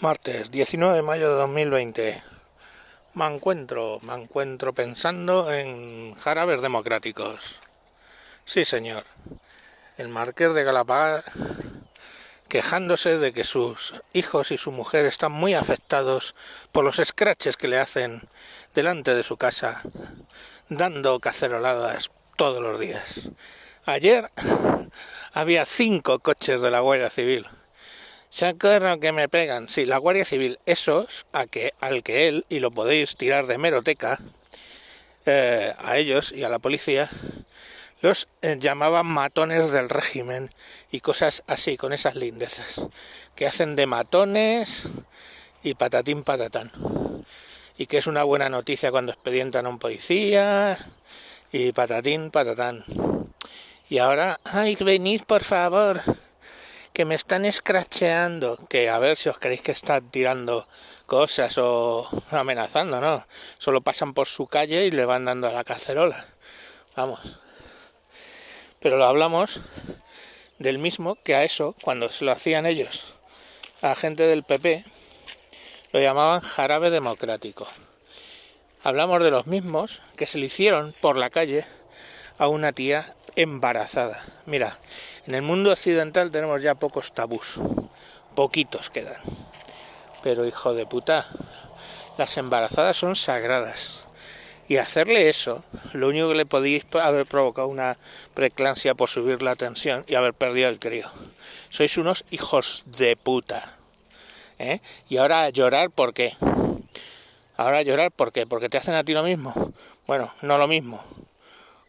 Martes 19 de mayo de 2020. Me encuentro, me encuentro pensando en jarabes democráticos. Sí, señor. El marqués de Galapagar quejándose de que sus hijos y su mujer están muy afectados por los escraches que le hacen delante de su casa, dando caceroladas todos los días. Ayer había cinco coches de la Guardia Civil acuerdan que me pegan. Sí, la Guardia Civil, esos a que, al que él, y lo podéis tirar de meroteca, eh, a ellos y a la policía, los eh, llamaban matones del régimen y cosas así, con esas lindezas, que hacen de matones y patatín patatán. Y que es una buena noticia cuando expedientan a un policía y patatín patatán. Y ahora, ay, venid por favor que me están escracheando, que a ver si os queréis que están tirando cosas o amenazando, ¿no? Solo pasan por su calle y le van dando a la cacerola. Vamos. Pero lo hablamos del mismo que a eso, cuando se lo hacían ellos, a gente del PP, lo llamaban jarabe democrático. Hablamos de los mismos que se le hicieron por la calle a una tía embarazada. Mira, en el mundo occidental tenemos ya pocos tabús, poquitos quedan. Pero hijo de puta, las embarazadas son sagradas. Y hacerle eso, lo único que le podéis haber provocado una preclancia por subir la tensión y haber perdido el crío. Sois unos hijos de puta. ¿Eh? Y ahora llorar, ¿por qué? Ahora llorar. Porque te hacen a ti lo mismo. Bueno, no lo mismo.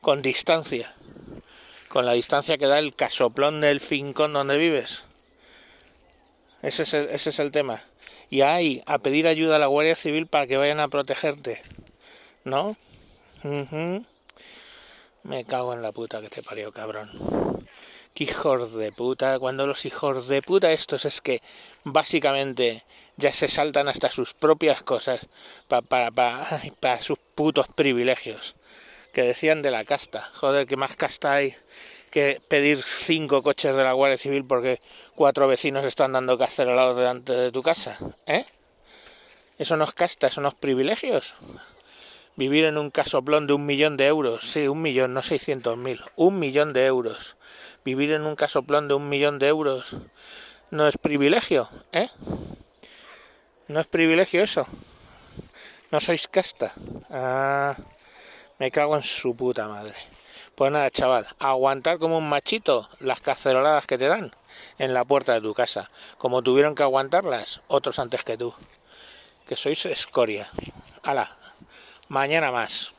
Con distancia con la distancia que da el casoplón del fincón donde vives. Ese es el, tema. Y hay a pedir ayuda a la Guardia Civil para que vayan a protegerte. ¿No? Me cago en la puta que te parió, cabrón. Qué hijos de puta. Cuando los hijos de puta estos es que básicamente ya se saltan hasta sus propias cosas para, para sus putos privilegios que decían de la casta. Joder, ¿qué más casta hay que pedir cinco coches de la Guardia Civil porque cuatro vecinos están dando cacerolados delante de tu casa? ¿Eh? Eso no es casta, eso no es privilegios. Vivir en un casoplón de un millón de euros, sí, un millón, no seiscientos mil, un millón de euros. Vivir en un casoplón de un millón de euros no es privilegio, ¿eh? No es privilegio eso. No sois casta. Ah. Me cago en su puta madre. Pues nada, chaval, aguantar como un machito las caceroladas que te dan en la puerta de tu casa, como tuvieron que aguantarlas otros antes que tú. Que sois escoria. Hala, mañana más.